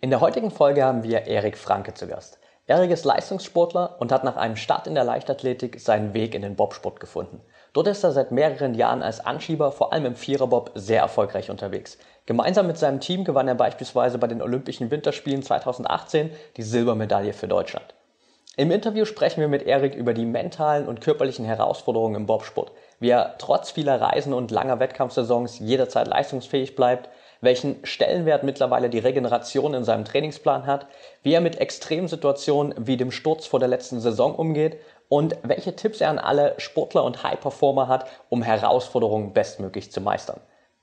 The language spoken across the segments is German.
In der heutigen Folge haben wir Erik Franke zu Gast. Erik ist Leistungssportler und hat nach einem Start in der Leichtathletik seinen Weg in den Bobsport gefunden. Dort ist er seit mehreren Jahren als Anschieber, vor allem im Viererbob, sehr erfolgreich unterwegs. Gemeinsam mit seinem Team gewann er beispielsweise bei den Olympischen Winterspielen 2018 die Silbermedaille für Deutschland. Im Interview sprechen wir mit Erik über die mentalen und körperlichen Herausforderungen im Bobsport, wie er trotz vieler Reisen und langer Wettkampfsaisons jederzeit leistungsfähig bleibt, welchen Stellenwert mittlerweile die Regeneration in seinem Trainingsplan hat, wie er mit Extremsituationen wie dem Sturz vor der letzten Saison umgeht und welche Tipps er an alle Sportler und High-Performer hat, um Herausforderungen bestmöglich zu meistern.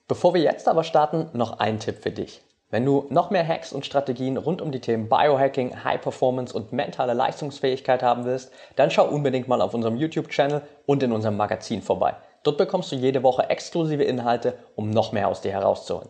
Bevor wir jetzt aber starten, noch ein Tipp für dich. Wenn du noch mehr Hacks und Strategien rund um die Themen Biohacking, High Performance und mentale Leistungsfähigkeit haben willst, dann schau unbedingt mal auf unserem YouTube-Channel und in unserem Magazin vorbei. Dort bekommst du jede Woche exklusive Inhalte, um noch mehr aus dir herauszuholen.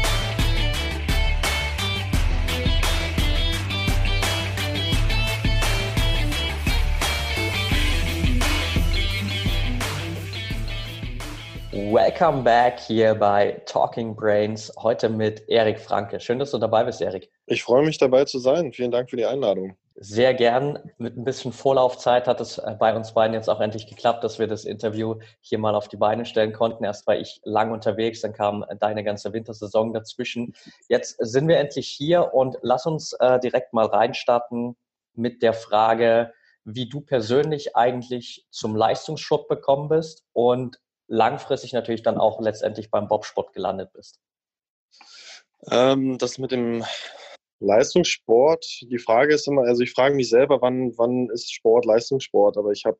Welcome back hier bei Talking Brains. Heute mit Erik Franke. Schön, dass du dabei bist, Erik. Ich freue mich dabei zu sein. Vielen Dank für die Einladung. Sehr gern. Mit ein bisschen Vorlaufzeit hat es äh, bei uns beiden jetzt auch endlich geklappt, dass wir das Interview hier mal auf die Beine stellen konnten. Erst war ich lang unterwegs, dann kam deine ganze Wintersaison dazwischen. Jetzt sind wir endlich hier und lass uns äh, direkt mal reinstarten mit der Frage, wie du persönlich eigentlich zum Leistungssport bekommen bist und langfristig natürlich dann auch letztendlich beim Bobsport gelandet bist? Ähm, das mit dem Leistungssport, die Frage ist immer, also ich frage mich selber, wann, wann ist Sport Leistungssport? Aber ich habe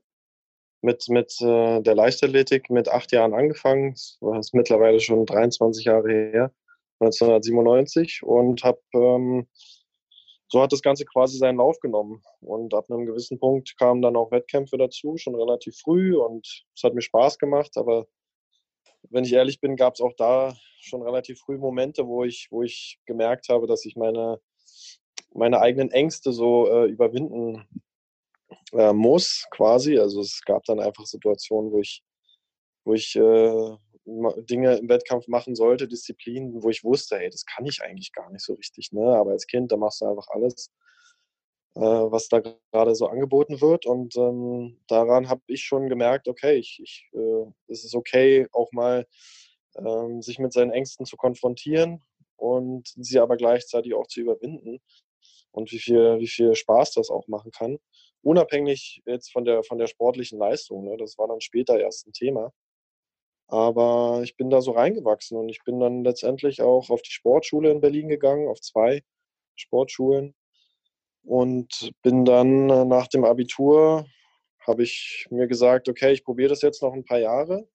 mit, mit äh, der Leichtathletik mit acht Jahren angefangen, das ist mittlerweile schon 23 Jahre her, 1997 und habe ähm, so hat das Ganze quasi seinen Lauf genommen. Und ab einem gewissen Punkt kamen dann auch Wettkämpfe dazu, schon relativ früh. Und es hat mir Spaß gemacht. Aber wenn ich ehrlich bin, gab es auch da schon relativ früh Momente, wo ich, wo ich gemerkt habe, dass ich meine, meine eigenen Ängste so äh, überwinden äh, muss, quasi. Also es gab dann einfach Situationen, wo ich, wo ich äh, Dinge im Wettkampf machen sollte, Disziplinen, wo ich wusste, hey, das kann ich eigentlich gar nicht so richtig. Ne? Aber als Kind, da machst du einfach alles, äh, was da gerade so angeboten wird. Und ähm, daran habe ich schon gemerkt, okay, ich, ich, äh, es ist okay, auch mal ähm, sich mit seinen Ängsten zu konfrontieren und sie aber gleichzeitig auch zu überwinden. Und wie viel, wie viel Spaß das auch machen kann. Unabhängig jetzt von der, von der sportlichen Leistung. Ne? Das war dann später erst ein Thema. Aber ich bin da so reingewachsen und ich bin dann letztendlich auch auf die Sportschule in Berlin gegangen, auf zwei Sportschulen. Und bin dann äh, nach dem Abitur, habe ich mir gesagt, okay, ich probiere das jetzt noch ein paar Jahre,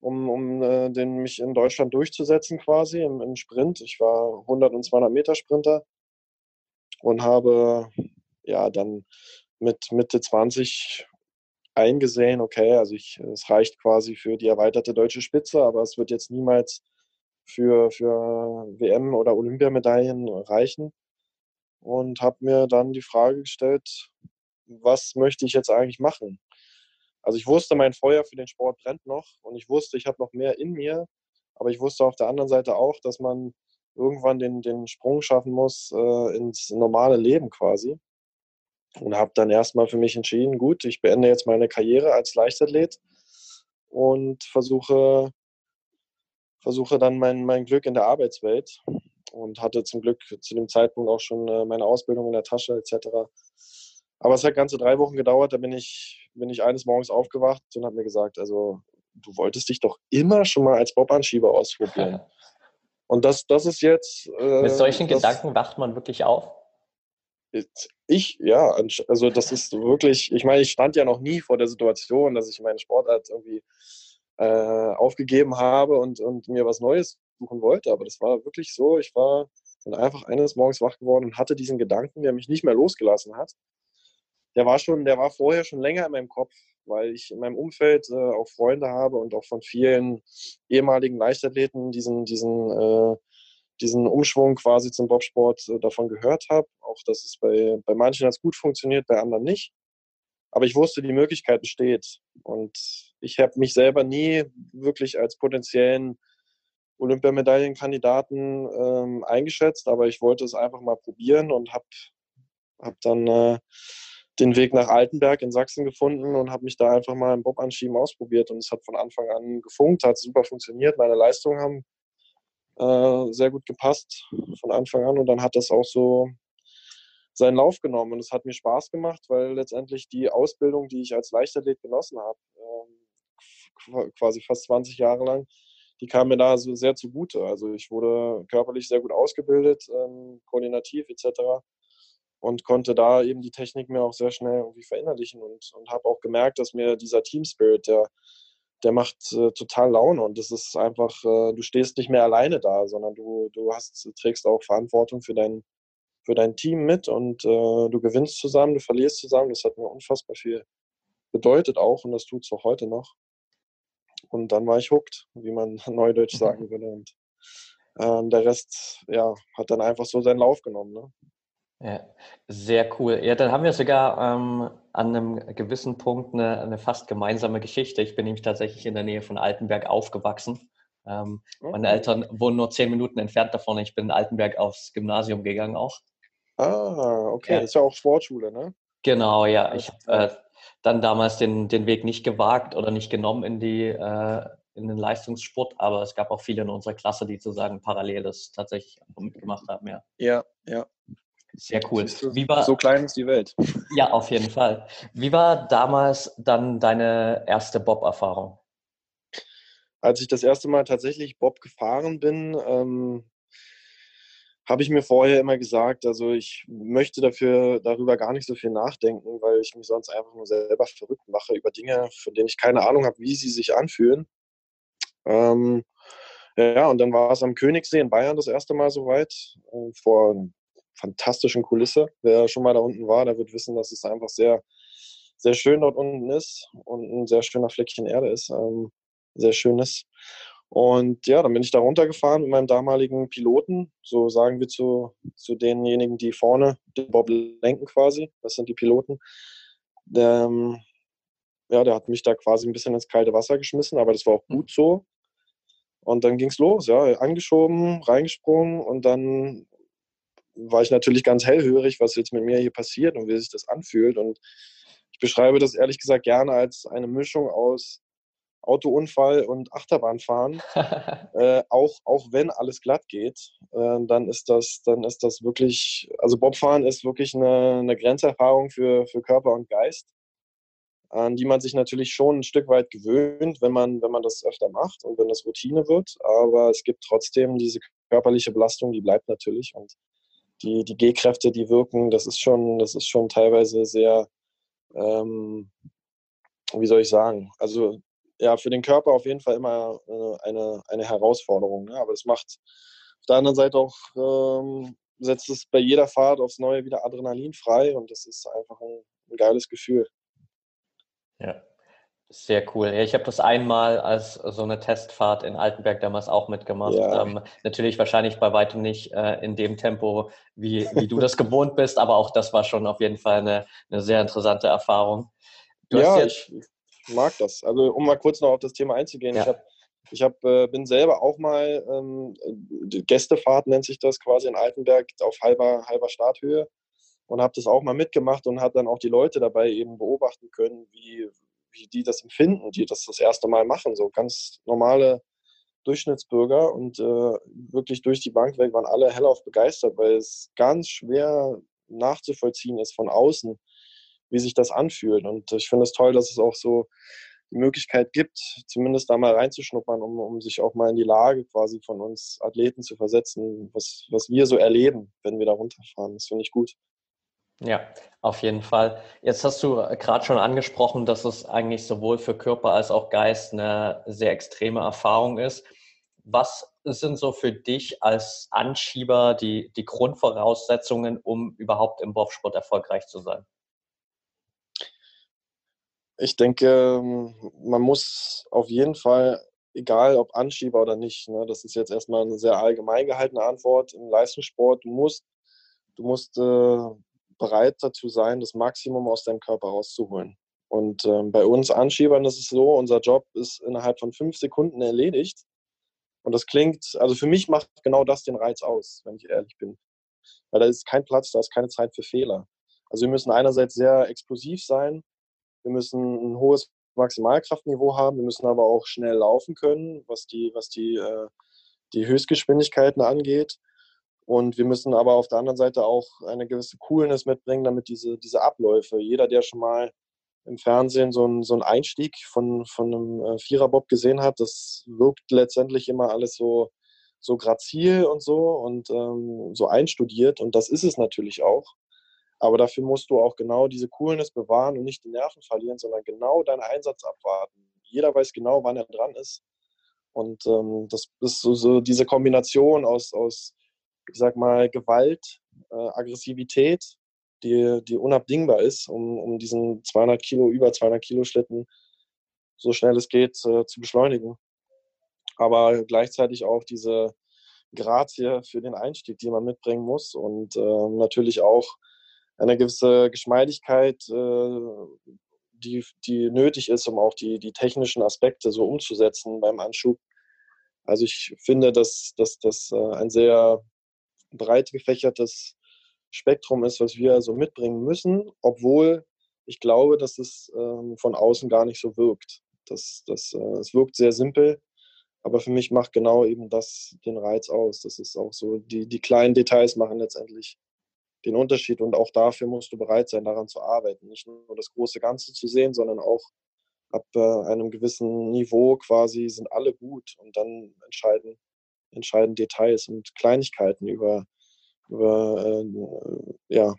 um, um äh, den, mich in Deutschland durchzusetzen quasi im, im Sprint. Ich war 100 und 200 Meter Sprinter und habe ja dann mit Mitte 20 eingesehen, okay, also ich, es reicht quasi für die erweiterte deutsche Spitze, aber es wird jetzt niemals für, für WM- oder Olympiamedaillen reichen. Und habe mir dann die Frage gestellt, was möchte ich jetzt eigentlich machen? Also ich wusste, mein Feuer für den Sport brennt noch und ich wusste, ich habe noch mehr in mir, aber ich wusste auf der anderen Seite auch, dass man irgendwann den, den Sprung schaffen muss äh, ins normale Leben quasi und habe dann erstmal für mich entschieden, gut, ich beende jetzt meine Karriere als Leichtathlet und versuche, versuche dann mein, mein Glück in der Arbeitswelt und hatte zum Glück zu dem Zeitpunkt auch schon äh, meine Ausbildung in der Tasche etc. Aber es hat ganze drei Wochen gedauert, da bin ich, bin ich eines Morgens aufgewacht und habe mir gesagt, also du wolltest dich doch immer schon mal als Bobanschieber ausprobieren. Und das, das ist jetzt... Äh, Mit solchen Gedanken wacht man wirklich auf? Ich, ja, also das ist wirklich, ich meine, ich stand ja noch nie vor der Situation, dass ich meine Sportart irgendwie äh, aufgegeben habe und, und mir was Neues suchen wollte. Aber das war wirklich so, ich war dann einfach eines Morgens wach geworden und hatte diesen Gedanken, der mich nicht mehr losgelassen hat. Der war schon, der war vorher schon länger in meinem Kopf. weil ich in meinem Umfeld äh, auch Freunde habe und auch von vielen ehemaligen Leichtathleten diesen, diesen, äh, diesen Umschwung quasi zum Bobsport äh, davon gehört habe. Auch, dass es bei, bei manchen als gut funktioniert, bei anderen nicht. Aber ich wusste, die Möglichkeit besteht. Und ich habe mich selber nie wirklich als potenziellen Olympiamedaillenkandidaten ähm, eingeschätzt, aber ich wollte es einfach mal probieren und habe hab dann äh, den Weg nach Altenberg in Sachsen gefunden und habe mich da einfach mal im Bob-Anschieben ausprobiert und es hat von Anfang an gefunkt, hat super funktioniert, meine Leistungen haben äh, sehr gut gepasst von Anfang an und dann hat das auch so seinen Lauf genommen und es hat mir Spaß gemacht, weil letztendlich die Ausbildung, die ich als Leichtathlet genossen habe, äh, quasi fast 20 Jahre lang, die kam mir da so sehr zugute. Also ich wurde körperlich sehr gut ausgebildet, ähm, koordinativ etc. Und konnte da eben die Technik mir auch sehr schnell irgendwie verinnerlichen und, und habe auch gemerkt, dass mir dieser Team Spirit, der, der macht äh, total Laune und das ist einfach, äh, du stehst nicht mehr alleine da, sondern du, du hast, trägst auch Verantwortung für dein, für dein Team mit und äh, du gewinnst zusammen, du verlierst zusammen. Das hat mir unfassbar viel bedeutet auch und das tut es auch heute noch. Und dann war ich hooked, wie man neudeutsch mhm. sagen würde. Und ähm, der Rest ja, hat dann einfach so seinen Lauf genommen. Ne? Ja, sehr cool. Ja, dann haben wir sogar ähm, an einem gewissen Punkt eine, eine, fast gemeinsame Geschichte. Ich bin nämlich tatsächlich in der Nähe von Altenberg aufgewachsen. Ähm, okay. Meine Eltern wohnen nur zehn Minuten entfernt davon. Ich bin in Altenberg aufs Gymnasium gegangen auch. Ah, okay. Ja. Das ist ja auch Sportschule, ne? Genau, ja. Ich habe äh, dann damals den, den Weg nicht gewagt oder nicht genommen in die äh, in den Leistungssport, aber es gab auch viele in unserer Klasse, die sozusagen parallel das tatsächlich mitgemacht haben, ja. Ja, ja. Sehr cool. Wie war, so klein ist die Welt. Ja, auf jeden Fall. Wie war damals dann deine erste Bob-Erfahrung? Als ich das erste Mal tatsächlich Bob gefahren bin, ähm, habe ich mir vorher immer gesagt, also ich möchte dafür darüber gar nicht so viel nachdenken, weil ich mich sonst einfach nur selber verrückt mache über Dinge, von denen ich keine Ahnung habe, wie sie sich anfühlen. Ähm, ja, und dann war es am Königssee in Bayern das erste Mal soweit, äh, vor fantastischen Kulisse. Wer schon mal da unten war, der wird wissen, dass es einfach sehr, sehr schön dort unten ist und ein sehr schöner Fleckchen Erde ist. Ähm, sehr schönes. Und ja, dann bin ich da runtergefahren mit meinem damaligen Piloten, so sagen wir zu, zu denjenigen, die vorne den Bob lenken quasi. Das sind die Piloten. Der, ähm, ja, der hat mich da quasi ein bisschen ins kalte Wasser geschmissen, aber das war auch gut so. Und dann ging es los, ja, angeschoben, reingesprungen und dann war ich natürlich ganz hellhörig, was jetzt mit mir hier passiert und wie sich das anfühlt. Und ich beschreibe das ehrlich gesagt gerne als eine Mischung aus Autounfall und Achterbahnfahren, äh, auch, auch wenn alles glatt geht, äh, dann ist das, dann ist das wirklich, also Bobfahren ist wirklich eine, eine Grenzerfahrung für, für Körper und Geist, an die man sich natürlich schon ein Stück weit gewöhnt, wenn man, wenn man das öfter macht und wenn das Routine wird. Aber es gibt trotzdem diese körperliche Belastung, die bleibt natürlich und die, die G-Kräfte, die wirken, das ist schon, das ist schon teilweise sehr, ähm, wie soll ich sagen, also ja, für den Körper auf jeden Fall immer äh, eine, eine Herausforderung. Ne? Aber es macht auf der anderen Seite auch, ähm, setzt es bei jeder Fahrt aufs Neue wieder Adrenalin frei und das ist einfach ein, ein geiles Gefühl. Ja, sehr cool. Ja, ich habe das einmal als so eine Testfahrt in Altenberg damals auch mitgemacht. Ja. Ähm, natürlich wahrscheinlich bei weitem nicht äh, in dem Tempo, wie, wie du das gewohnt bist, aber auch das war schon auf jeden Fall eine, eine sehr interessante Erfahrung. Du ja, jetzt, ich, mag das. Also um mal kurz noch auf das Thema einzugehen. Ja. Ich, hab, ich hab, äh, bin selber auch mal, ähm, Gästefahrt nennt sich das quasi in Altenberg auf halber, halber Starthöhe und habe das auch mal mitgemacht und habe dann auch die Leute dabei eben beobachten können, wie, wie die das empfinden, die das das erste Mal machen. So ganz normale Durchschnittsbürger und äh, wirklich durch die Bank weg waren alle hellauf begeistert, weil es ganz schwer nachzuvollziehen ist von außen, wie sich das anfühlt. Und ich finde es toll, dass es auch so die Möglichkeit gibt, zumindest da mal reinzuschnuppern, um, um sich auch mal in die Lage quasi von uns Athleten zu versetzen, was, was wir so erleben, wenn wir da runterfahren. Das finde ich gut. Ja, auf jeden Fall. Jetzt hast du gerade schon angesprochen, dass es eigentlich sowohl für Körper als auch Geist eine sehr extreme Erfahrung ist. Was sind so für dich als Anschieber die, die Grundvoraussetzungen, um überhaupt im Bobsport erfolgreich zu sein? Ich denke, man muss auf jeden Fall, egal ob Anschieber oder nicht, ne, das ist jetzt erstmal eine sehr allgemein gehaltene Antwort im Leistungssport, du musst, du musst äh, bereit dazu sein, das Maximum aus deinem Körper rauszuholen. Und ähm, bei uns Anschiebern ist es so, unser Job ist innerhalb von fünf Sekunden erledigt. Und das klingt, also für mich macht genau das den Reiz aus, wenn ich ehrlich bin. Weil da ist kein Platz, da ist keine Zeit für Fehler. Also wir müssen einerseits sehr explosiv sein, wir müssen ein hohes Maximalkraftniveau haben, wir müssen aber auch schnell laufen können, was die, was die, äh, die Höchstgeschwindigkeiten angeht. Und wir müssen aber auf der anderen Seite auch eine gewisse Coolness mitbringen, damit diese, diese Abläufe, jeder, der schon mal im Fernsehen so einen, so einen Einstieg von, von einem äh, Viererbob gesehen hat, das wirkt letztendlich immer alles so, so grazil und so und ähm, so einstudiert. Und das ist es natürlich auch. Aber dafür musst du auch genau diese Coolness bewahren und nicht die Nerven verlieren, sondern genau deinen Einsatz abwarten. Jeder weiß genau, wann er dran ist. Und ähm, das ist so, so, diese Kombination aus, aus, ich sag mal, Gewalt, äh, Aggressivität die, die unabdingbar ist, um, um diesen 200 Kilo, über 200 Kilo Schlitten so schnell es geht äh, zu beschleunigen. Aber gleichzeitig auch diese Grazie für den Einstieg, die man mitbringen muss und äh, natürlich auch eine gewisse Geschmeidigkeit, äh, die, die nötig ist, um auch die, die technischen Aspekte so umzusetzen beim Anschub. Also ich finde, dass das äh, ein sehr breit gefächertes Spektrum ist, was wir so mitbringen müssen, obwohl ich glaube, dass es ähm, von außen gar nicht so wirkt. Das, das, äh, es wirkt sehr simpel, aber für mich macht genau eben das den Reiz aus. Das ist auch so, die, die kleinen Details machen letztendlich den Unterschied und auch dafür musst du bereit sein, daran zu arbeiten. Nicht nur das große Ganze zu sehen, sondern auch ab äh, einem gewissen Niveau quasi sind alle gut und dann entscheiden, entscheiden Details und Kleinigkeiten über über äh, ja,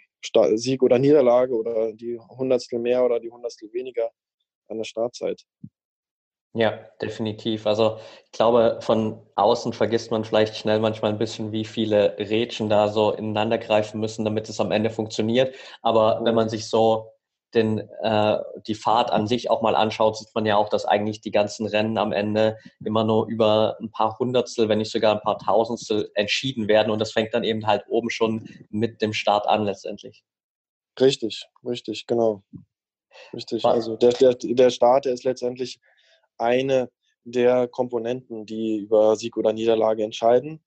Sieg oder Niederlage oder die Hundertstel mehr oder die Hundertstel weniger an der Startzeit. Ja, definitiv. Also ich glaube, von außen vergisst man vielleicht schnell manchmal ein bisschen, wie viele Rädchen da so ineinander greifen müssen, damit es am Ende funktioniert. Aber wenn man sich so den, äh, die Fahrt an sich auch mal anschaut, sieht man ja auch, dass eigentlich die ganzen Rennen am Ende immer nur über ein paar Hundertstel, wenn nicht sogar ein paar Tausendstel entschieden werden. Und das fängt dann eben halt oben schon mit dem Start an letztendlich. Richtig, richtig, genau. Richtig. Also der, der, der Start, der ist letztendlich eine der Komponenten, die über Sieg oder Niederlage entscheiden.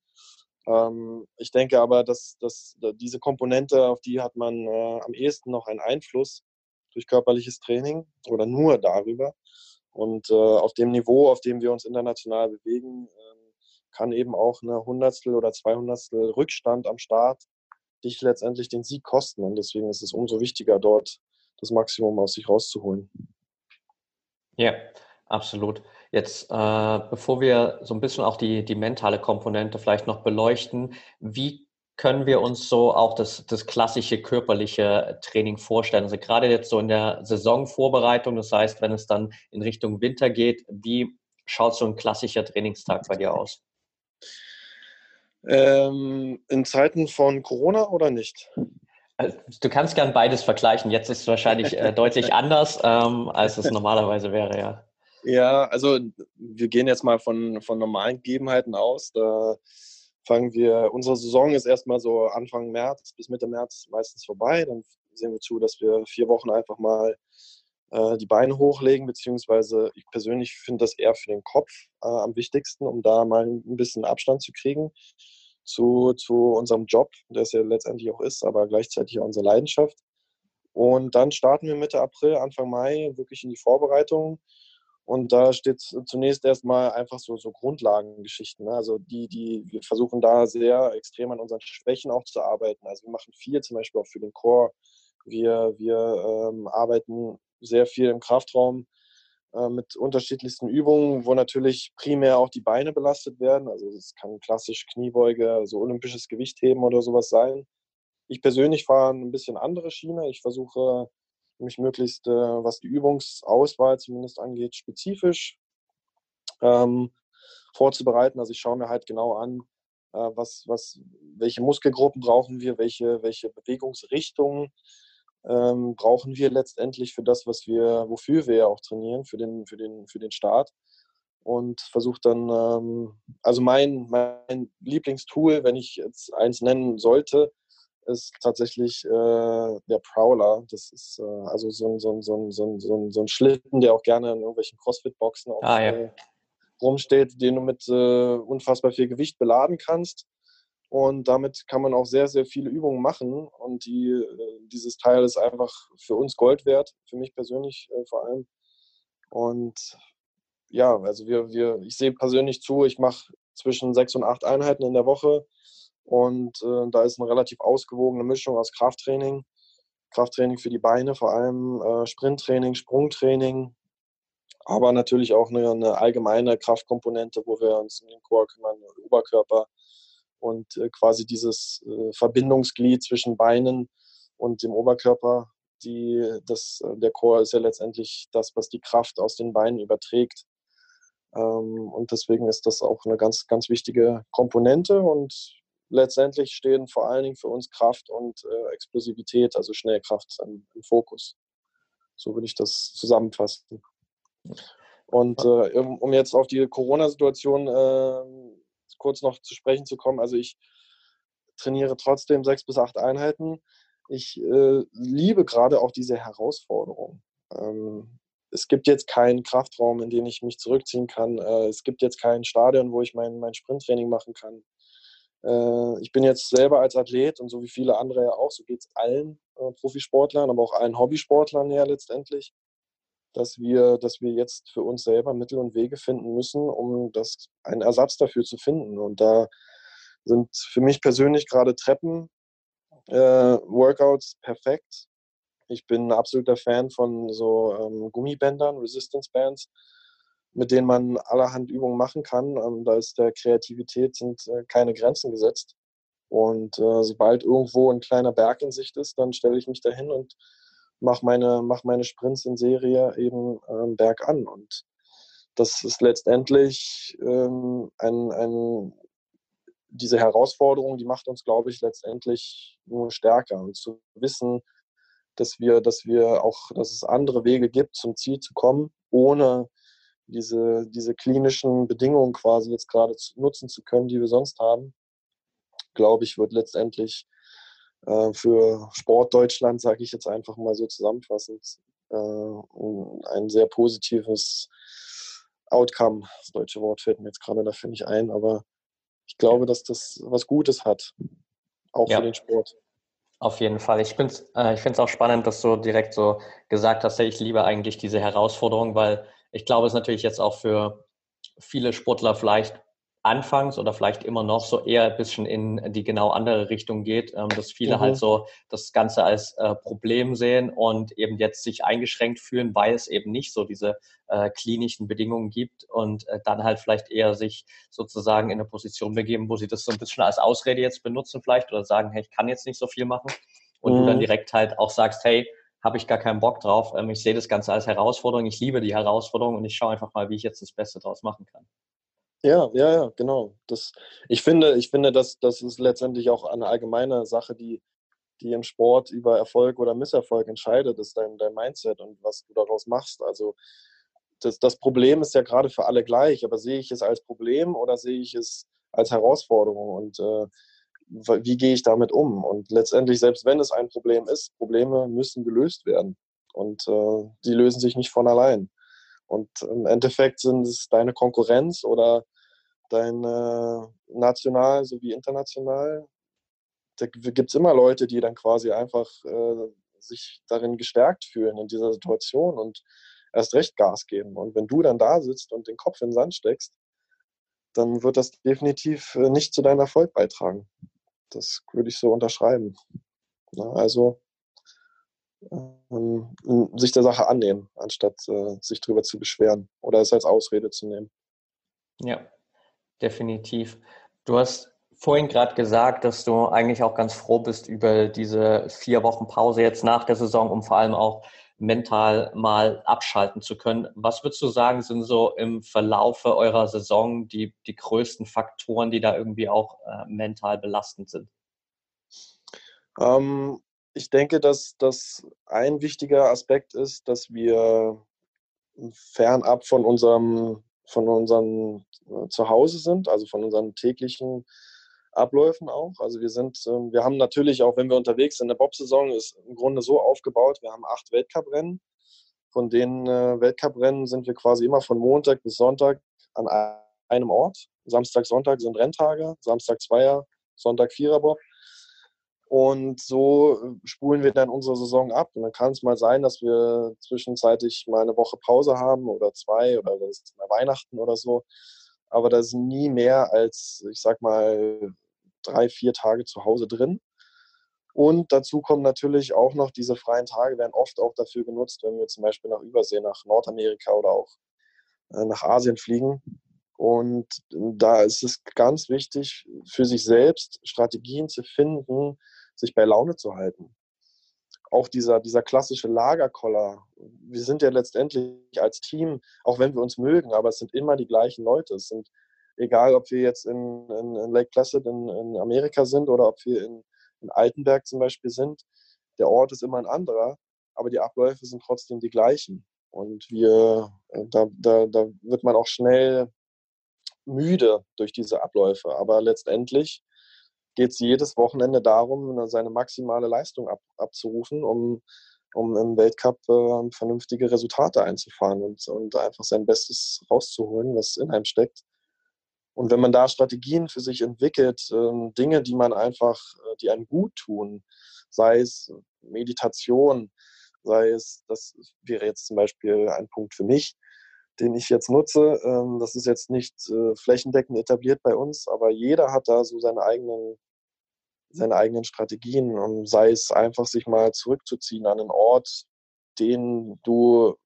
Ähm, ich denke aber, dass, dass diese Komponente, auf die hat man äh, am ehesten noch einen Einfluss, durch körperliches Training oder nur darüber. Und äh, auf dem Niveau, auf dem wir uns international bewegen, äh, kann eben auch eine Hundertstel oder Zweihundertstel Rückstand am Start dich letztendlich den Sieg kosten. Und deswegen ist es umso wichtiger, dort das Maximum aus sich rauszuholen. Ja, absolut. Jetzt, äh, bevor wir so ein bisschen auch die, die mentale Komponente vielleicht noch beleuchten, wie können wir uns so auch das, das klassische körperliche Training vorstellen? Also gerade jetzt so in der Saisonvorbereitung, das heißt, wenn es dann in Richtung Winter geht, wie schaut so ein klassischer Trainingstag bei dir aus? Ähm, in Zeiten von Corona oder nicht? Also, du kannst gern beides vergleichen. Jetzt ist es wahrscheinlich äh, deutlich anders, ähm, als es normalerweise wäre, ja. Ja, also wir gehen jetzt mal von, von normalen Gegebenheiten aus. Da fangen wir, unsere Saison ist erstmal so Anfang März bis Mitte März meistens vorbei. Dann sehen wir zu, dass wir vier Wochen einfach mal äh, die Beine hochlegen, beziehungsweise ich persönlich finde das eher für den Kopf äh, am wichtigsten, um da mal ein bisschen Abstand zu kriegen zu, zu unserem Job, der es ja letztendlich auch ist, aber gleichzeitig auch unsere Leidenschaft. Und dann starten wir Mitte April, Anfang Mai wirklich in die Vorbereitung. Und da steht zunächst erstmal einfach so, so Grundlagengeschichten. Ne? Also die, die, wir versuchen da sehr extrem an unseren Schwächen auch zu arbeiten. Also wir machen viel zum Beispiel auch für den Chor. Wir, wir ähm, arbeiten sehr viel im Kraftraum äh, mit unterschiedlichsten Übungen, wo natürlich primär auch die Beine belastet werden. Also es kann klassisch Kniebeuge, so also olympisches Gewichtheben oder sowas sein. Ich persönlich fahre ein bisschen andere Schiene. Ich versuche mich möglichst, äh, was die Übungsauswahl zumindest angeht, spezifisch ähm, vorzubereiten. Also ich schaue mir halt genau an, äh, was, was, welche Muskelgruppen brauchen wir, welche, welche Bewegungsrichtungen ähm, brauchen wir letztendlich für das, was wir, wofür wir ja auch trainieren, für den, für den, für den Start. Und versuche dann, ähm, also mein, mein Lieblingstool, wenn ich jetzt eins nennen sollte, ist tatsächlich äh, der Prowler. Das ist äh, also so ein, so, ein, so, ein, so, ein, so ein Schlitten, der auch gerne in irgendwelchen Crossfit-Boxen ah, ja. äh, rumsteht, den du mit äh, unfassbar viel Gewicht beladen kannst. Und damit kann man auch sehr, sehr viele Übungen machen. Und die, äh, dieses Teil ist einfach für uns Gold wert, für mich persönlich äh, vor allem. Und ja, also wir, wir, ich sehe persönlich zu, ich mache zwischen sechs und acht Einheiten in der Woche. Und äh, da ist eine relativ ausgewogene Mischung aus Krafttraining, Krafttraining für die Beine, vor allem äh, Sprinttraining, Sprungtraining, aber natürlich auch eine, eine, allgemeine Kraftkomponente, wo wir uns um den Chor kümmern, Oberkörper, und äh, quasi dieses äh, Verbindungsglied zwischen Beinen und dem Oberkörper, die, das, äh, der Chor ist ja letztendlich das, was die Kraft aus den Beinen überträgt. Ähm, und deswegen ist das auch eine ganz, ganz wichtige Komponente und letztendlich stehen vor allen Dingen für uns Kraft und Explosivität, also Schnellkraft im, im Fokus. So würde ich das zusammenfassen. Und äh, um jetzt auf die Corona-Situation äh, kurz noch zu sprechen zu kommen. Also ich trainiere trotzdem sechs bis acht Einheiten. Ich äh, liebe gerade auch diese Herausforderung. Ähm, es gibt jetzt keinen Kraftraum, in den ich mich zurückziehen kann. Äh, es gibt jetzt kein Stadion, wo ich mein, mein Sprinttraining machen kann. Äh, ich bin jetzt selber als Athlet und so wie viele andere ja auch, so geht es allen äh, Profisportlern, aber auch allen Hobbysportlern ja letztendlich dass wir, dass wir jetzt für uns selber Mittel und Wege finden müssen, um das, einen Ersatz dafür zu finden. Und da sind für mich persönlich gerade Treppen, äh, Workouts perfekt. Ich bin ein absoluter Fan von so ähm, Gummibändern, Resistance Bands, mit denen man allerhand Übungen machen kann. Ähm, da ist der Kreativität sind äh, keine Grenzen gesetzt. Und äh, sobald irgendwo ein kleiner Berg in Sicht ist, dann stelle ich mich dahin und mache meine, mach meine Sprints in Serie eben ähm, bergan. Und das ist letztendlich ähm, ein, ein, diese Herausforderung, die macht uns, glaube ich, letztendlich nur stärker. Und zu wissen, dass wir, dass wir auch, dass es andere Wege gibt, zum Ziel zu kommen, ohne diese, diese klinischen Bedingungen quasi jetzt gerade nutzen zu können, die wir sonst haben, glaube ich, wird letztendlich äh, für Sportdeutschland, sage ich jetzt einfach mal so zusammenfassend, äh, ein sehr positives Outcome. Das deutsche Wort fällt mir jetzt gerade dafür nicht ein, aber ich glaube, dass das was Gutes hat, auch ja. für den Sport. Auf jeden Fall. Ich finde es äh, ich auch spannend, dass du direkt so gesagt hast, hey, ich liebe eigentlich diese Herausforderung, weil ich glaube, es ist natürlich jetzt auch für viele Sportler vielleicht anfangs oder vielleicht immer noch so eher ein bisschen in die genau andere Richtung geht, ähm, dass viele halt mhm. halt so das Ganze als äh, Problem sehen und eben jetzt sich eingeschränkt fühlen, weil es eben nicht so diese äh, klinischen Bedingungen gibt und äh, dann halt vielleicht eher sich sozusagen in eine Position begeben, wo sie das so ein bisschen als Ausrede jetzt benutzen vielleicht oder sagen, hey, ich kann jetzt nicht so viel machen und mhm. du dann mhm. direkt halt auch sagst, hey, habe ich gar keinen Bock drauf. Ähm, ich sehe das Ganze als Herausforderung. Ich liebe die Herausforderung und ich schaue einfach mal, wie ich jetzt das Beste draus machen kann. Ja, ja, ja, genau. Das, ich finde, ich finde, dass das ist letztendlich auch eine allgemeine Sache, die, die im Sport über Erfolg oder Misserfolg entscheidet, ist dein, dein Mindset und was du daraus machst. Also das, das Problem ist ja gerade für alle gleich, aber sehe ich es als Problem oder sehe ich es als Herausforderung und äh, wie gehe ich damit um? Und letztendlich, selbst wenn es ein Problem ist, Probleme müssen gelöst werden und äh, die lösen sich nicht von allein. Und im Endeffekt sind es deine Konkurrenz oder dein äh, national sowie international, da gibt es immer Leute, die dann quasi einfach äh, sich darin gestärkt fühlen in dieser Situation und erst recht Gas geben. Und wenn du dann da sitzt und den Kopf in den Sand steckst, dann wird das definitiv äh, nicht zu deinem Erfolg beitragen. Das würde ich so unterschreiben. Na, also ähm, sich der Sache annehmen, anstatt äh, sich darüber zu beschweren oder es als Ausrede zu nehmen. Ja, definitiv. Du hast vorhin gerade gesagt, dass du eigentlich auch ganz froh bist über diese vier Wochen Pause jetzt nach der Saison, um vor allem auch mental mal abschalten zu können. Was würdest du sagen, sind so im Verlaufe eurer Saison die, die größten Faktoren, die da irgendwie auch äh, mental belastend sind? Ähm, ich denke, dass das ein wichtiger Aspekt ist, dass wir fernab von unserem, von unserem äh, Zuhause sind, also von unseren täglichen Abläufen auch. Also wir sind, ähm, wir haben natürlich auch, wenn wir unterwegs sind, eine Bob-Saison ist im Grunde so aufgebaut, wir haben acht Weltcuprennen. Von den äh, Weltcuprennen sind wir quasi immer von Montag bis Sonntag an einem Ort. Samstag, Sonntag sind Renntage, Samstag Zweier, Sonntag Viererbob. Und so äh, spulen wir dann unsere Saison ab. Und dann kann es mal sein, dass wir zwischenzeitlich mal eine Woche Pause haben oder zwei oder das ist mal Weihnachten oder so. Aber da sind nie mehr als, ich sag mal, drei, vier Tage zu Hause drin. Und dazu kommen natürlich auch noch diese freien Tage, werden oft auch dafür genutzt, wenn wir zum Beispiel nach Übersee, nach Nordamerika oder auch äh, nach Asien fliegen. Und da ist es ganz wichtig, für sich selbst Strategien zu finden, sich bei Laune zu halten. Auch dieser, dieser klassische Lagerkoller. Wir sind ja letztendlich als Team, auch wenn wir uns mögen, aber es sind immer die gleichen Leute. Es sind, egal ob wir jetzt in, in, in Lake Placid in, in, Amerika sind oder ob wir in, Altenberg zum Beispiel sind, der Ort ist immer ein anderer, aber die Abläufe sind trotzdem die gleichen. Und wir, äh, da, da, da wird man auch schnell müde durch diese Abläufe. Aber letztendlich geht es jedes Wochenende darum, seine maximale Leistung ab, abzurufen, um, um im Weltcup äh, vernünftige Resultate einzufahren und, und einfach sein Bestes rauszuholen, was in einem steckt. Und wenn man da Strategien für sich entwickelt, äh, Dinge, die man einfach, äh, die einem gut tun, sei es Meditation, sei es, das wäre jetzt zum Beispiel ein Punkt für mich, den ich jetzt nutze. Ähm, das ist jetzt nicht äh, flächendeckend etabliert bei uns, aber jeder hat da so seine eigenen, seine eigenen Strategien. Und sei es einfach, sich mal zurückzuziehen an einen Ort, den du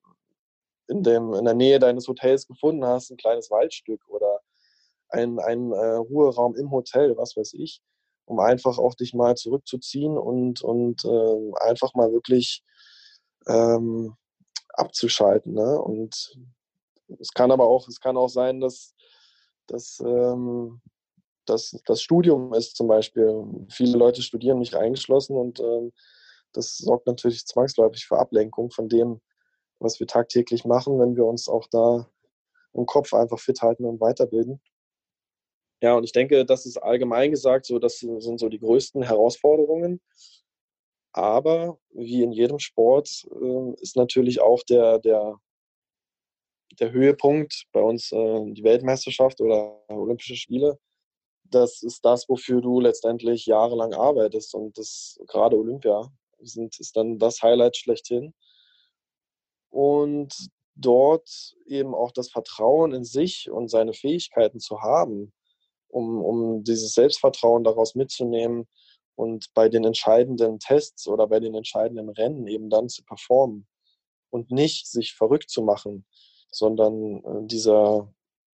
in, dem, in der Nähe deines Hotels gefunden hast, ein kleines Waldstück oder ein, ein äh, Ruheraum im Hotel, was weiß ich, um einfach auch dich mal zurückzuziehen und, und äh, einfach mal wirklich ähm, abzuschalten. Ne? Und es kann aber auch, es kann auch sein, dass, dass, ähm, dass das Studium ist zum Beispiel. Viele Leute studieren, mich eingeschlossen, und ähm, das sorgt natürlich zwangsläufig für Ablenkung von dem, was wir tagtäglich machen, wenn wir uns auch da im Kopf einfach fit halten und weiterbilden. Ja, und ich denke, das ist allgemein gesagt, so das sind so die größten Herausforderungen. Aber wie in jedem Sport äh, ist natürlich auch der, der der Höhepunkt bei uns äh, die Weltmeisterschaft oder Olympische Spiele. Das ist das, wofür du letztendlich jahrelang arbeitest. Und das gerade Olympia sind, ist dann das Highlight schlechthin. Und dort eben auch das Vertrauen in sich und seine Fähigkeiten zu haben, um, um dieses Selbstvertrauen daraus mitzunehmen und bei den entscheidenden Tests oder bei den entscheidenden Rennen eben dann zu performen und nicht sich verrückt zu machen sondern äh, dieser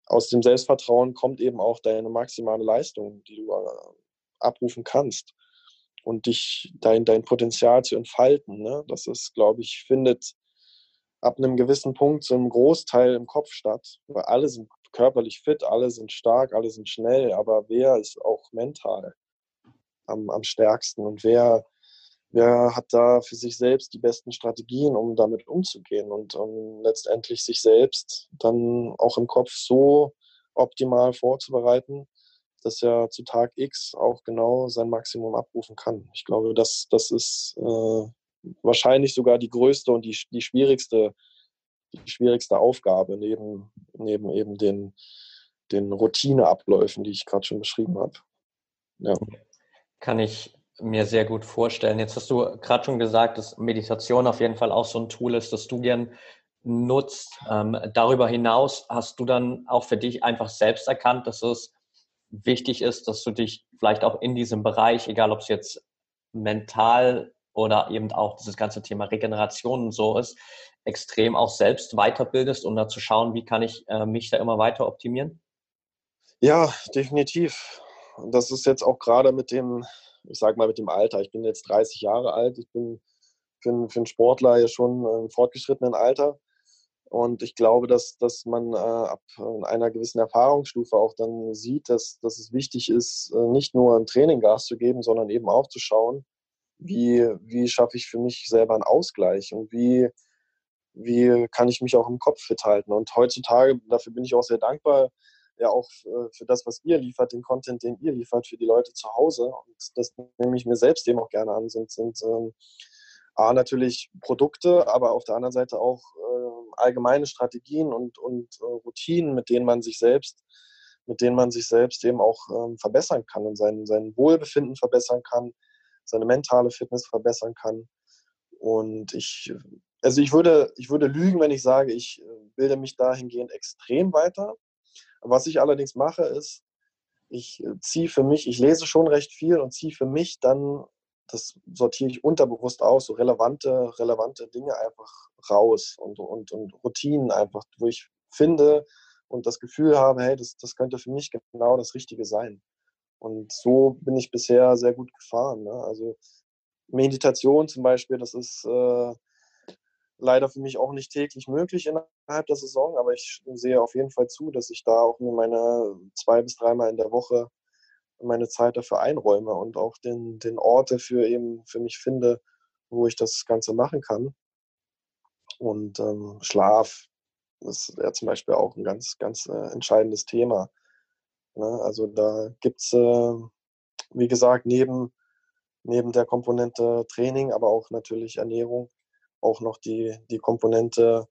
aus dem Selbstvertrauen kommt eben auch deine maximale Leistung, die du äh, abrufen kannst und dich dein, dein Potenzial zu entfalten. Ne? Das ist, glaube ich, findet ab einem gewissen Punkt so einem Großteil im Kopf statt, weil alle sind körperlich fit, alle sind stark, alle sind schnell, aber wer ist auch mental am, am stärksten und wer wer hat da für sich selbst die besten Strategien, um damit umzugehen und um letztendlich sich selbst dann auch im Kopf so optimal vorzubereiten, dass er zu Tag X auch genau sein Maximum abrufen kann. Ich glaube, das, das ist äh, wahrscheinlich sogar die größte und die, die schwierigste, die schwierigste Aufgabe neben, neben eben den, den Routineabläufen, die ich gerade schon beschrieben habe. Ja. Kann ich mir sehr gut vorstellen. Jetzt hast du gerade schon gesagt, dass Meditation auf jeden Fall auch so ein Tool ist, das du gern nutzt. Ähm, darüber hinaus hast du dann auch für dich einfach selbst erkannt, dass es wichtig ist, dass du dich vielleicht auch in diesem Bereich, egal ob es jetzt mental oder eben auch dieses ganze Thema Regeneration und so ist, extrem auch selbst weiterbildest, um da zu schauen, wie kann ich äh, mich da immer weiter optimieren? Ja, definitiv. Das ist jetzt auch gerade mit dem ich sage mal mit dem Alter. Ich bin jetzt 30 Jahre alt. Ich bin für, einen, für einen Sportler ja schon im fortgeschrittenen Alter. Und ich glaube, dass, dass man äh, ab einer gewissen Erfahrungsstufe auch dann sieht, dass, dass es wichtig ist, äh, nicht nur ein Training Gas zu geben, sondern eben auch zu schauen, wie, wie schaffe ich für mich selber einen Ausgleich und wie, wie kann ich mich auch im Kopf fit halten. Und heutzutage, dafür bin ich auch sehr dankbar, ja auch für das, was ihr liefert, den Content, den ihr liefert für die Leute zu Hause. Und das nehme ich mir selbst eben auch gerne an, sind, sind ähm, A, natürlich Produkte, aber auf der anderen Seite auch äh, allgemeine Strategien und, und äh, Routinen, mit denen man sich selbst, mit denen man sich selbst eben auch ähm, verbessern kann und sein, sein Wohlbefinden verbessern kann, seine mentale Fitness verbessern kann. Und ich, also ich würde, ich würde lügen, wenn ich sage, ich äh, bilde mich dahingehend extrem weiter. Was ich allerdings mache, ist, ich äh, ziehe für mich, ich lese schon recht viel und ziehe für mich dann, das sortiere ich unterbewusst aus, so relevante, relevante Dinge einfach raus und, und, und Routinen einfach, wo ich finde und das Gefühl habe, hey, das, das könnte für mich genau das Richtige sein. Und so bin ich bisher sehr gut gefahren. Ne? Also Meditation zum Beispiel, das ist äh, leider für mich auch nicht täglich möglich innerhalb der Saison, aber ich sehe auf jeden Fall zu, dass ich da auch mir meine zwei bis dreimal in der Woche meine Zeit dafür einräume und auch den, den Ort dafür eben für mich finde, wo ich das Ganze machen kann. Und ähm, Schlaf ist ja zum Beispiel auch ein ganz, ganz äh, entscheidendes Thema. Ne? Also da gibt es, äh, wie gesagt, neben, neben der Komponente Training, aber auch natürlich Ernährung, auch noch die, die Komponente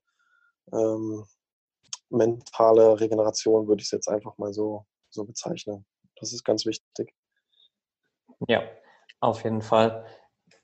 ähm, mentale Regeneration, würde ich es jetzt einfach mal so, so bezeichnen. Das ist ganz wichtig. Ja, auf jeden Fall.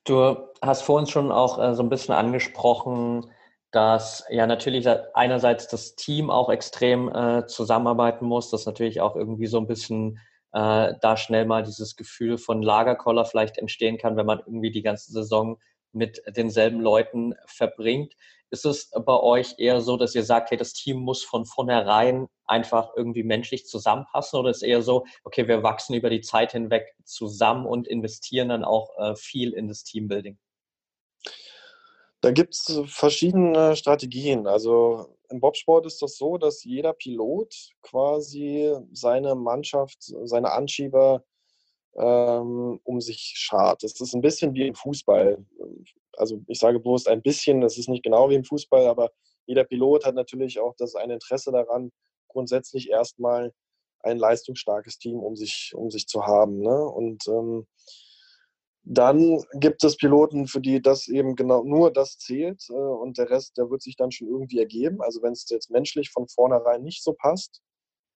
Du hast vor uns schon auch äh, so ein bisschen angesprochen, dass ja natürlich einerseits das Team auch extrem äh, zusammenarbeiten muss, dass natürlich auch irgendwie so ein bisschen äh, da schnell mal dieses Gefühl von Lagerkoller vielleicht entstehen kann, wenn man irgendwie die ganze Saison mit denselben Leuten verbringt. Ist es bei euch eher so, dass ihr sagt, hey, das Team muss von vornherein einfach irgendwie menschlich zusammenpassen oder ist es eher so, okay, wir wachsen über die Zeit hinweg zusammen und investieren dann auch äh, viel in das Teambuilding? Da gibt es verschiedene Strategien. Also im Bobsport ist das so, dass jeder Pilot quasi seine Mannschaft, seine Anschieber ähm, um sich schart. Das ist ein bisschen wie im Fußball. Also ich sage bewusst ein bisschen, das ist nicht genau wie im Fußball, aber jeder Pilot hat natürlich auch das ein Interesse daran, grundsätzlich erstmal ein leistungsstarkes Team um sich, um sich zu haben. Ne? Und ähm, dann gibt es Piloten, für die das eben genau nur das zählt äh, und der Rest, der wird sich dann schon irgendwie ergeben. Also wenn es jetzt menschlich von vornherein nicht so passt,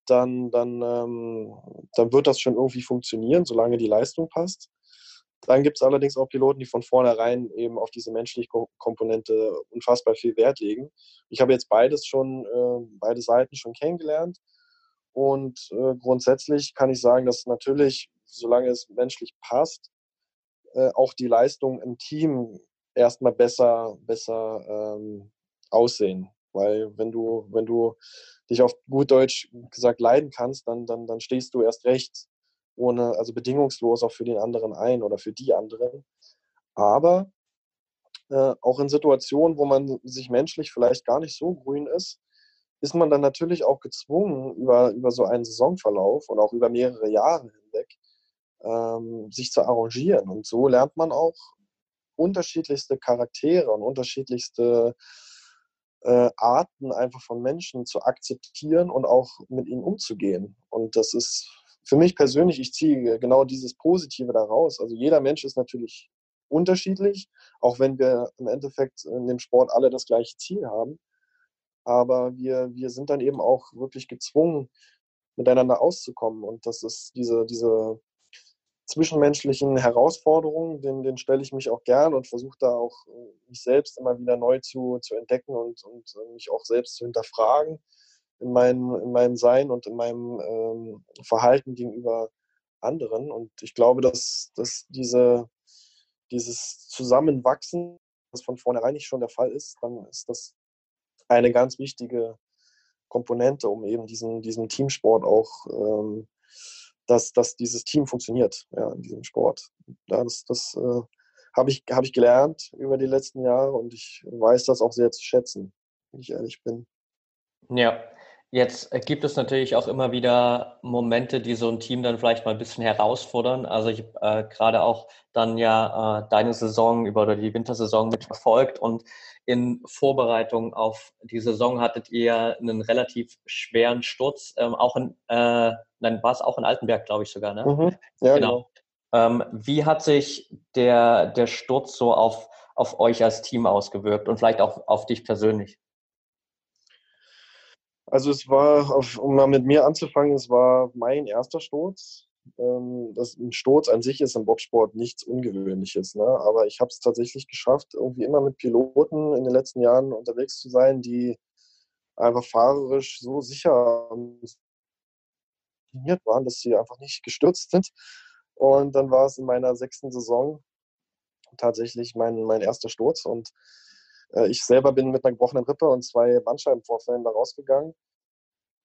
dann, dann, ähm, dann wird das schon irgendwie funktionieren, solange die Leistung passt. Dann gibt es allerdings auch Piloten, die von vornherein eben auf diese menschliche Komponente unfassbar viel Wert legen. Ich habe jetzt beides schon, äh, beide Seiten schon kennengelernt. Und äh, grundsätzlich kann ich sagen, dass natürlich, solange es menschlich passt, äh, auch die Leistungen im Team erstmal besser, besser ähm, aussehen. Weil wenn du, wenn du dich auf gut Deutsch gesagt leiden kannst, dann, dann, dann stehst du erst recht ohne, also bedingungslos auch für den anderen ein oder für die anderen. Aber äh, auch in Situationen, wo man sich menschlich vielleicht gar nicht so grün ist, ist man dann natürlich auch gezwungen, über, über so einen Saisonverlauf und auch über mehrere Jahre ähm, sich zu arrangieren. Und so lernt man auch unterschiedlichste Charaktere und unterschiedlichste äh, Arten einfach von Menschen zu akzeptieren und auch mit ihnen umzugehen. Und das ist für mich persönlich, ich ziehe genau dieses Positive daraus. Also jeder Mensch ist natürlich unterschiedlich, auch wenn wir im Endeffekt in dem Sport alle das gleiche Ziel haben. Aber wir, wir sind dann eben auch wirklich gezwungen, miteinander auszukommen. Und das ist diese, diese zwischenmenschlichen Herausforderungen, den, den stelle ich mich auch gern und versuche da auch äh, mich selbst immer wieder neu zu, zu entdecken und, und äh, mich auch selbst zu hinterfragen in meinem, in meinem Sein und in meinem ähm, Verhalten gegenüber anderen. Und ich glaube, dass, dass diese, dieses Zusammenwachsen, das von vornherein nicht schon der Fall ist, dann ist das eine ganz wichtige Komponente, um eben diesen, diesen Teamsport auch ähm, dass, dass dieses Team funktioniert ja, in diesem Sport. Ja, das das äh, habe ich, hab ich gelernt über die letzten Jahre und ich weiß das auch sehr zu schätzen, wenn ich ehrlich bin. Ja, Jetzt gibt es natürlich auch immer wieder Momente, die so ein Team dann vielleicht mal ein bisschen herausfordern. Also ich habe äh, gerade auch dann ja äh, deine Saison über oder die Wintersaison mitverfolgt und in Vorbereitung auf die Saison hattet ihr einen relativ schweren Sturz, ähm, auch in, äh, nein, war es auch in Altenberg, glaube ich sogar, ne? Mhm. Ja, genau. genau. Ähm, wie hat sich der, der Sturz so auf, auf euch als Team ausgewirkt und vielleicht auch auf dich persönlich? Also es war, um mal mit mir anzufangen, es war mein erster Sturz. Ähm, das, ein Sturz an sich ist im Bobsport nichts Ungewöhnliches. Ne? Aber ich habe es tatsächlich geschafft, irgendwie immer mit Piloten in den letzten Jahren unterwegs zu sein, die einfach fahrerisch so sicher waren, dass sie einfach nicht gestürzt sind. Und dann war es in meiner sechsten Saison tatsächlich mein, mein erster Sturz. Und ich selber bin mit einer gebrochenen Rippe und zwei Bandscheibenvorfällen da rausgegangen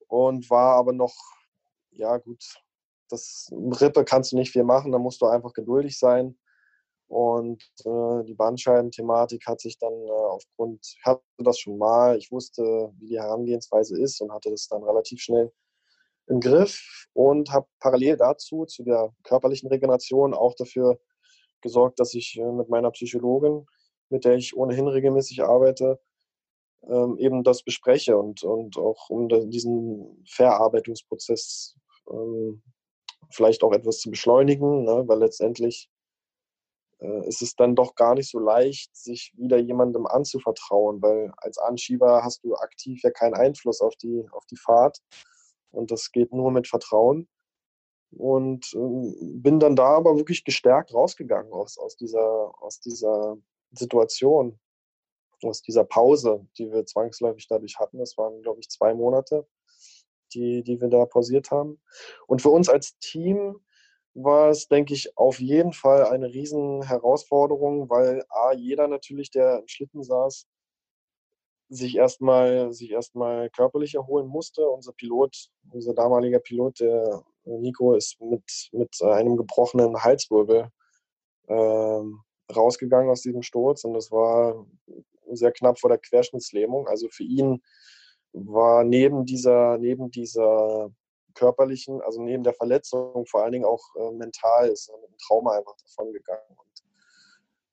und war aber noch, ja gut, das Rippe kannst du nicht viel machen, da musst du einfach geduldig sein. Und äh, die Bandscheibenthematik hat sich dann äh, aufgrund, ich hatte das schon mal, ich wusste, wie die Herangehensweise ist und hatte das dann relativ schnell im Griff und habe parallel dazu, zu der körperlichen Regeneration, auch dafür gesorgt, dass ich äh, mit meiner Psychologin mit der ich ohnehin regelmäßig arbeite, ähm, eben das bespreche und, und auch um diesen Verarbeitungsprozess ähm, vielleicht auch etwas zu beschleunigen, ne? weil letztendlich äh, ist es dann doch gar nicht so leicht, sich wieder jemandem anzuvertrauen, weil als Anschieber hast du aktiv ja keinen Einfluss auf die, auf die Fahrt und das geht nur mit Vertrauen. Und ähm, bin dann da aber wirklich gestärkt rausgegangen aus, aus, dieser, aus dieser Situation, aus dieser Pause, die wir zwangsläufig dadurch hatten. Das waren, glaube ich, zwei Monate, die, die wir da pausiert haben. Und für uns als Team war es, denke ich, auf jeden Fall eine riesen Herausforderung, weil A, jeder natürlich, der im Schlitten saß, sich erstmal sich erstmal körperlich erholen musste. Unser Pilot, unser damaliger Pilot, der Nico, ist mit, mit einem gebrochenen Halswirbel ähm, rausgegangen aus diesem Sturz und das war sehr knapp vor der Querschnittslähmung. Also für ihn war neben dieser, neben dieser körperlichen, also neben der Verletzung vor allen Dingen auch äh, mental ist mit einem Trauma einfach davon gegangen. Und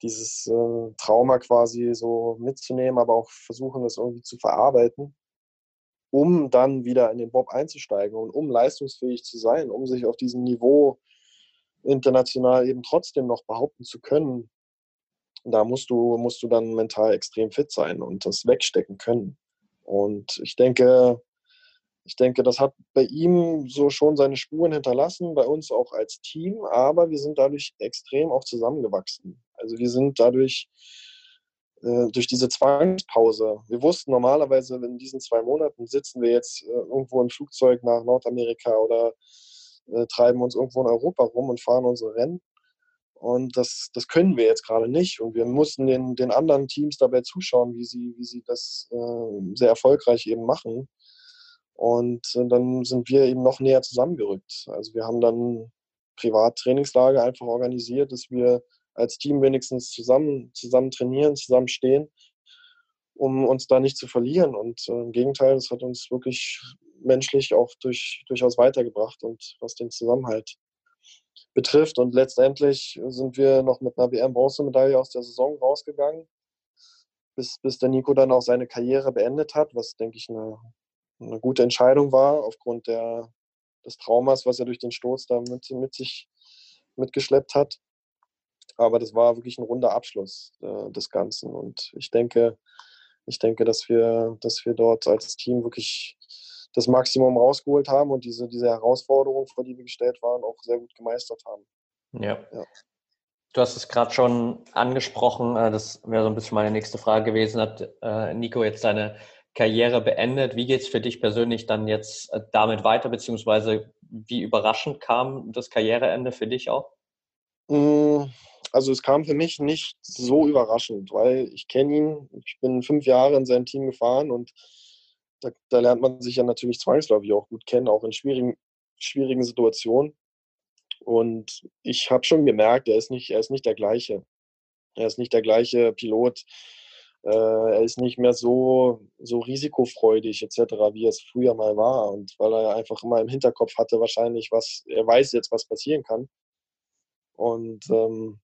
dieses äh, Trauma quasi so mitzunehmen, aber auch versuchen, das irgendwie zu verarbeiten, um dann wieder in den Bob einzusteigen und um leistungsfähig zu sein, um sich auf diesem Niveau international eben trotzdem noch behaupten zu können, da musst du, musst du dann mental extrem fit sein und das wegstecken können. Und ich denke, ich denke, das hat bei ihm so schon seine Spuren hinterlassen, bei uns auch als Team, aber wir sind dadurch extrem auch zusammengewachsen. Also wir sind dadurch äh, durch diese Zwangspause. Wir wussten normalerweise, in diesen zwei Monaten sitzen wir jetzt äh, irgendwo im Flugzeug nach Nordamerika oder äh, treiben uns irgendwo in Europa rum und fahren unsere Rennen. Und das, das können wir jetzt gerade nicht. Und wir mussten den, den anderen Teams dabei zuschauen, wie sie, wie sie das äh, sehr erfolgreich eben machen. Und äh, dann sind wir eben noch näher zusammengerückt. Also wir haben dann Privattrainingslager einfach organisiert, dass wir als Team wenigstens zusammen, zusammen trainieren, zusammen stehen, um uns da nicht zu verlieren. Und äh, im Gegenteil, es hat uns wirklich menschlich auch durch, durchaus weitergebracht und was den Zusammenhalt betrifft. Und letztendlich sind wir noch mit einer WM-Bronzemedaille aus der Saison rausgegangen, bis, bis der Nico dann auch seine Karriere beendet hat, was, denke ich, eine, eine gute Entscheidung war, aufgrund der, des Traumas, was er durch den Sturz da mit, mit sich mitgeschleppt hat. Aber das war wirklich ein runder Abschluss äh, des Ganzen. Und ich denke, ich denke, dass wir, dass wir dort als Team wirklich das Maximum rausgeholt haben und diese, diese Herausforderung, vor die wir gestellt waren, auch sehr gut gemeistert haben. Ja. ja. Du hast es gerade schon angesprochen, äh, das wäre so ein bisschen meine nächste Frage gewesen. Hat äh, Nico jetzt seine Karriere beendet? Wie geht es für dich persönlich dann jetzt äh, damit weiter, beziehungsweise wie überraschend kam das Karriereende für dich auch? Mm, also es kam für mich nicht so überraschend, weil ich kenne ihn, ich bin fünf Jahre in sein Team gefahren und da, da, lernt man sich ja natürlich zwangsläufig auch gut kennen, auch in schwierigen, schwierigen Situationen. Und ich habe schon gemerkt, er ist, nicht, er ist nicht der gleiche. Er ist nicht der gleiche Pilot, äh, er ist nicht mehr so, so risikofreudig etc., wie es früher mal war. Und weil er einfach immer im Hinterkopf hatte, wahrscheinlich, was, er weiß jetzt, was passieren kann. Und ähm,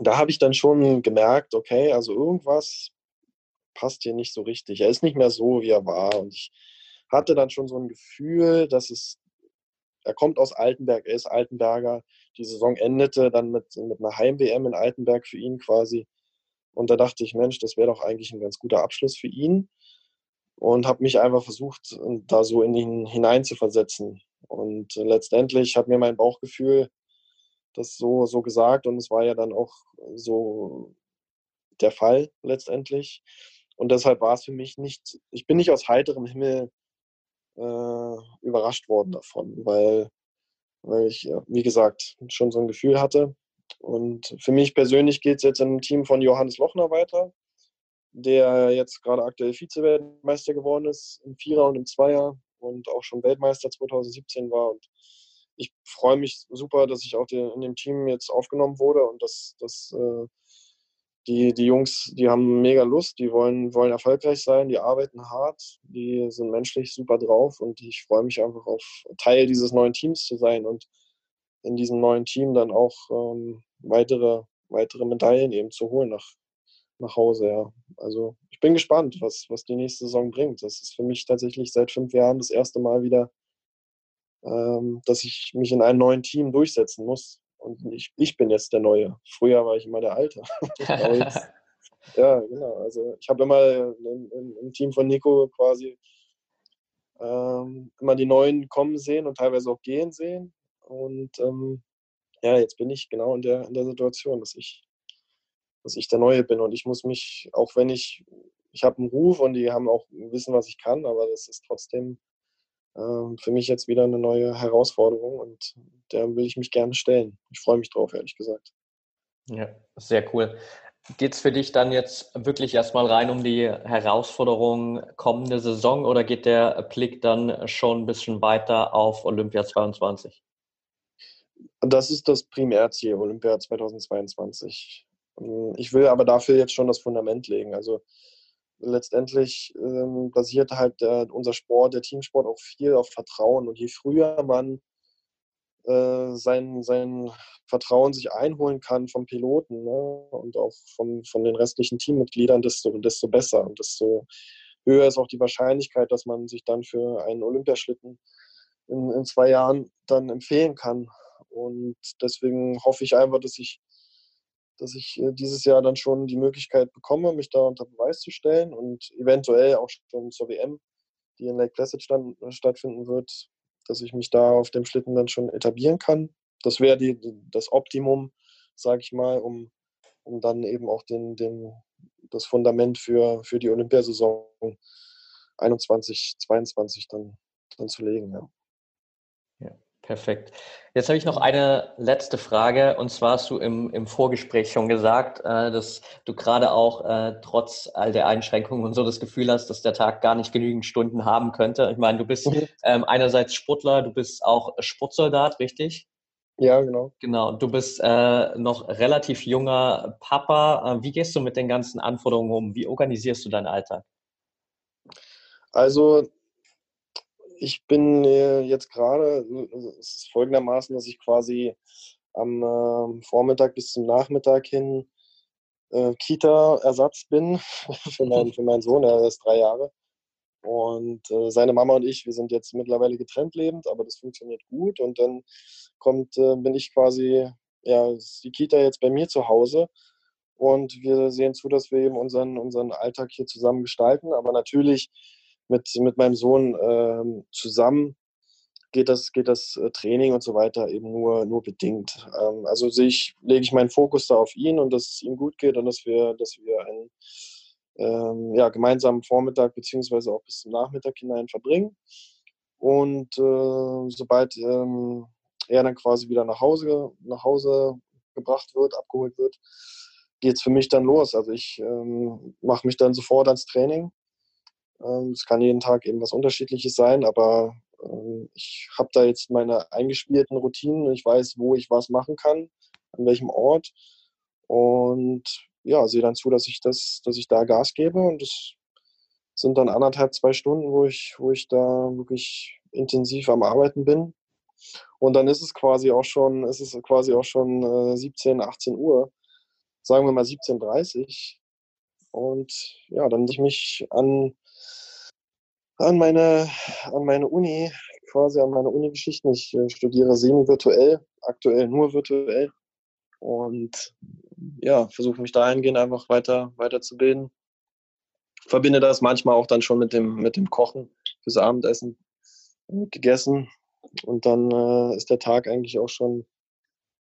da habe ich dann schon gemerkt, okay, also irgendwas passt hier nicht so richtig. Er ist nicht mehr so, wie er war. Und ich hatte dann schon so ein Gefühl, dass es, er kommt aus Altenberg, er ist Altenberger. Die Saison endete dann mit, mit einer Heim-WM in Altenberg für ihn quasi. Und da dachte ich, Mensch, das wäre doch eigentlich ein ganz guter Abschluss für ihn. Und habe mich einfach versucht, da so in ihn hineinzuversetzen. Und letztendlich hat mir mein Bauchgefühl das so, so gesagt und es war ja dann auch so der Fall letztendlich. Und deshalb war es für mich nicht, ich bin nicht aus heiterem Himmel äh, überrascht worden davon, weil, weil ich, wie gesagt, schon so ein Gefühl hatte. Und für mich persönlich geht es jetzt im Team von Johannes Lochner weiter, der jetzt gerade aktuell Vize-Weltmeister geworden ist im Vierer und im Zweier und auch schon Weltmeister 2017 war. Und ich freue mich super, dass ich auch in dem Team jetzt aufgenommen wurde und dass, dass äh, die, die Jungs, die haben mega Lust, die wollen, wollen erfolgreich sein, die arbeiten hart, die sind menschlich super drauf und ich freue mich einfach auf Teil dieses neuen Teams zu sein und in diesem neuen Team dann auch ähm, weitere, weitere Medaillen eben zu holen nach, nach Hause. Ja. Also ich bin gespannt, was, was die nächste Saison bringt. Das ist für mich tatsächlich seit fünf Jahren das erste Mal wieder, ähm, dass ich mich in einem neuen Team durchsetzen muss. Und ich, ich bin jetzt der Neue. Früher war ich immer der Alte. jetzt, ja, genau. Also ich habe immer im, Team von Nico quasi ähm, immer die Neuen kommen sehen und teilweise auch gehen sehen. Und ähm, ja, jetzt bin ich genau in der, in der Situation, dass ich, dass ich der Neue bin. Und ich muss mich, auch wenn ich, ich habe einen Ruf und die haben auch wissen, was ich kann, aber das ist trotzdem für mich jetzt wieder eine neue Herausforderung und der will ich mich gerne stellen. Ich freue mich drauf, ehrlich gesagt. Ja, sehr cool. Geht es für dich dann jetzt wirklich erstmal rein um die Herausforderung kommende Saison oder geht der Blick dann schon ein bisschen weiter auf Olympia 22? Das ist das Primärziel, Olympia 2022. Ich will aber dafür jetzt schon das Fundament legen. Also letztendlich ähm, basiert halt äh, unser Sport, der Teamsport auch viel auf Vertrauen. Und je früher man äh, sein, sein Vertrauen sich einholen kann vom Piloten ne, und auch vom, von den restlichen Teammitgliedern, desto, desto besser und desto höher ist auch die Wahrscheinlichkeit, dass man sich dann für einen Olympiaschlitten in, in zwei Jahren dann empfehlen kann. Und deswegen hoffe ich einfach, dass ich dass ich äh, dieses Jahr dann schon die Möglichkeit bekomme, mich da unter Beweis zu stellen und eventuell auch schon zur WM, die in Lake Placid stand, stattfinden wird, dass ich mich da auf dem Schlitten dann schon etablieren kann. Das wäre das Optimum, sage ich mal, um, um dann eben auch den, den, das Fundament für, für die Olympiasaison 21, 22 dann, dann zu legen. Ja. Perfekt. Jetzt habe ich noch eine letzte Frage und zwar hast du im, im Vorgespräch schon gesagt, äh, dass du gerade auch äh, trotz all der Einschränkungen und so das Gefühl hast, dass der Tag gar nicht genügend Stunden haben könnte. Ich meine, du bist mhm. ähm, einerseits Sportler, du bist auch Sportsoldat, richtig? Ja, genau. Genau. Du bist äh, noch relativ junger Papa. Äh, wie gehst du mit den ganzen Anforderungen um? Wie organisierst du deinen Alltag? Also ich bin äh, jetzt gerade, also es ist folgendermaßen, dass ich quasi am äh, Vormittag bis zum Nachmittag hin äh, Kita-Ersatz bin für, meinen, für meinen Sohn, er ist drei Jahre. Und äh, seine Mama und ich, wir sind jetzt mittlerweile getrennt lebend, aber das funktioniert gut. Und dann kommt, äh, bin ich quasi, ja, ist die Kita jetzt bei mir zu Hause. Und wir sehen zu, dass wir eben unseren, unseren Alltag hier zusammen gestalten. Aber natürlich mit, mit meinem Sohn ähm, zusammen geht das, geht das äh, Training und so weiter eben nur, nur bedingt. Ähm, also ich, lege ich meinen Fokus da auf ihn und dass es ihm gut geht und dass wir, dass wir einen ähm, ja, gemeinsamen Vormittag beziehungsweise auch bis zum Nachmittag hinein verbringen. Und äh, sobald ähm, er dann quasi wieder nach Hause, nach Hause gebracht wird, abgeholt wird, geht es für mich dann los. Also ich ähm, mache mich dann sofort ans Training es kann jeden Tag eben was Unterschiedliches sein, aber ähm, ich habe da jetzt meine eingespielten Routinen. Ich weiß, wo ich was machen kann, an welchem Ort. Und ja, sehe dann zu, dass ich das, dass ich da Gas gebe und das sind dann anderthalb, zwei Stunden, wo ich, wo ich da wirklich intensiv am Arbeiten bin. Und dann ist es quasi auch schon, ist es quasi auch schon äh, 17, 18 Uhr, sagen wir mal 17.30 Und ja, dann ich mich an, an meine, an meine Uni, quasi an meine Uni-Geschichten. Ich äh, studiere semi-virtuell, aktuell nur virtuell. Und ja, versuche mich dahingehend einfach weiter, weiterzubilden. Verbinde das manchmal auch dann schon mit dem, mit dem Kochen fürs Abendessen gegessen. Und dann äh, ist der Tag eigentlich auch schon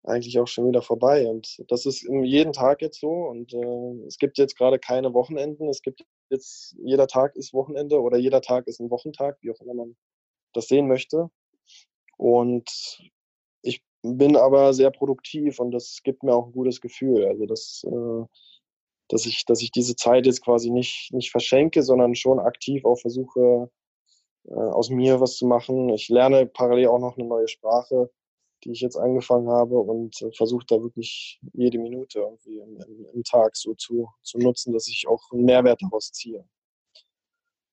eigentlich auch schon wieder vorbei. Und das ist jeden Tag jetzt so. Und äh, es gibt jetzt gerade keine Wochenenden. Es gibt jetzt, jeder Tag ist Wochenende oder jeder Tag ist ein Wochentag, wie auch immer man das sehen möchte. Und ich bin aber sehr produktiv und das gibt mir auch ein gutes Gefühl. Also das, äh, dass ich, dass ich diese Zeit jetzt quasi nicht, nicht verschenke, sondern schon aktiv auch versuche, äh, aus mir was zu machen. Ich lerne parallel auch noch eine neue Sprache, die ich jetzt angefangen habe und äh, versuche da wirklich jede Minute irgendwie im, im, im, Tag so zu, zu nutzen, dass ich auch einen Mehrwert daraus ziehe.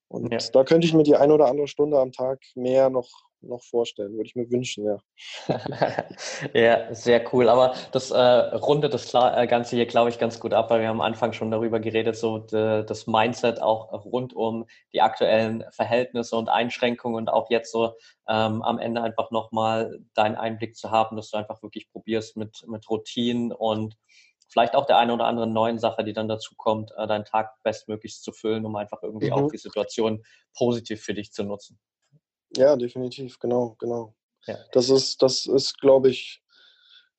Und ja. da könnte ich mir die eine oder andere Stunde am Tag mehr noch noch vorstellen, würde ich mir wünschen, ja. ja, sehr cool. Aber das äh, rundet das äh, Ganze hier, glaube ich, ganz gut ab, weil wir am Anfang schon darüber geredet, so de, das Mindset auch rund um die aktuellen Verhältnisse und Einschränkungen und auch jetzt so ähm, am Ende einfach nochmal deinen Einblick zu haben, dass du einfach wirklich probierst mit, mit Routinen und vielleicht auch der eine oder anderen neuen Sache, die dann dazu kommt, äh, deinen Tag bestmöglichst zu füllen, um einfach irgendwie mhm. auch die Situation positiv für dich zu nutzen. Ja, definitiv, genau, genau. Ja. Das ist, das ist, glaube ich,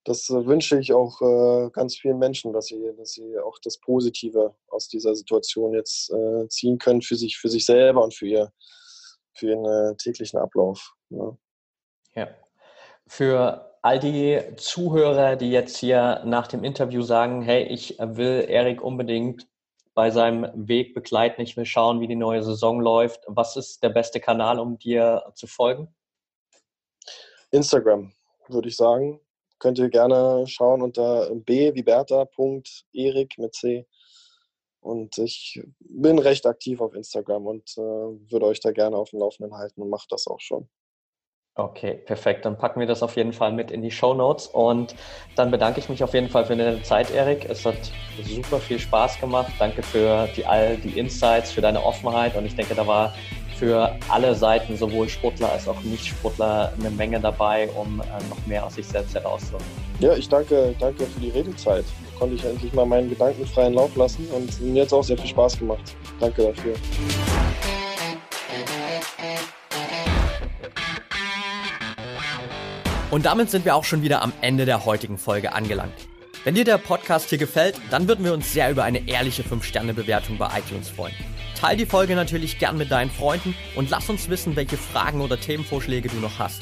das wünsche ich auch äh, ganz vielen Menschen, dass sie, dass sie auch das Positive aus dieser Situation jetzt äh, ziehen können für sich, für sich selber und für ihr, für ihren äh, täglichen Ablauf. Ja. ja. Für all die Zuhörer, die jetzt hier nach dem Interview sagen, hey, ich will Erik unbedingt bei seinem Weg begleiten. Ich will schauen, wie die neue Saison läuft. Was ist der beste Kanal, um dir zu folgen? Instagram, würde ich sagen. Könnt ihr gerne schauen unter b wie Bertha.erik mit C. Und ich bin recht aktiv auf Instagram und äh, würde euch da gerne auf dem Laufenden halten und mache das auch schon. Okay, perfekt. Dann packen wir das auf jeden Fall mit in die Show Notes und dann bedanke ich mich auf jeden Fall für deine Zeit, Erik. Es hat super viel Spaß gemacht. Danke für die, all die Insights, für deine Offenheit und ich denke, da war für alle Seiten, sowohl Sportler als auch Nicht-Sportler, eine Menge dabei, um äh, noch mehr aus sich selbst herauszuholen. Ja, ich danke, danke für die Redezeit. Da konnte ich endlich mal meinen Gedanken freien Lauf lassen und mir hat es auch sehr viel Spaß gemacht. Danke dafür. Und damit sind wir auch schon wieder am Ende der heutigen Folge angelangt. Wenn dir der Podcast hier gefällt, dann würden wir uns sehr über eine ehrliche 5-Sterne-Bewertung bei iTunes freuen. Teil die Folge natürlich gern mit deinen Freunden und lass uns wissen, welche Fragen oder Themenvorschläge du noch hast.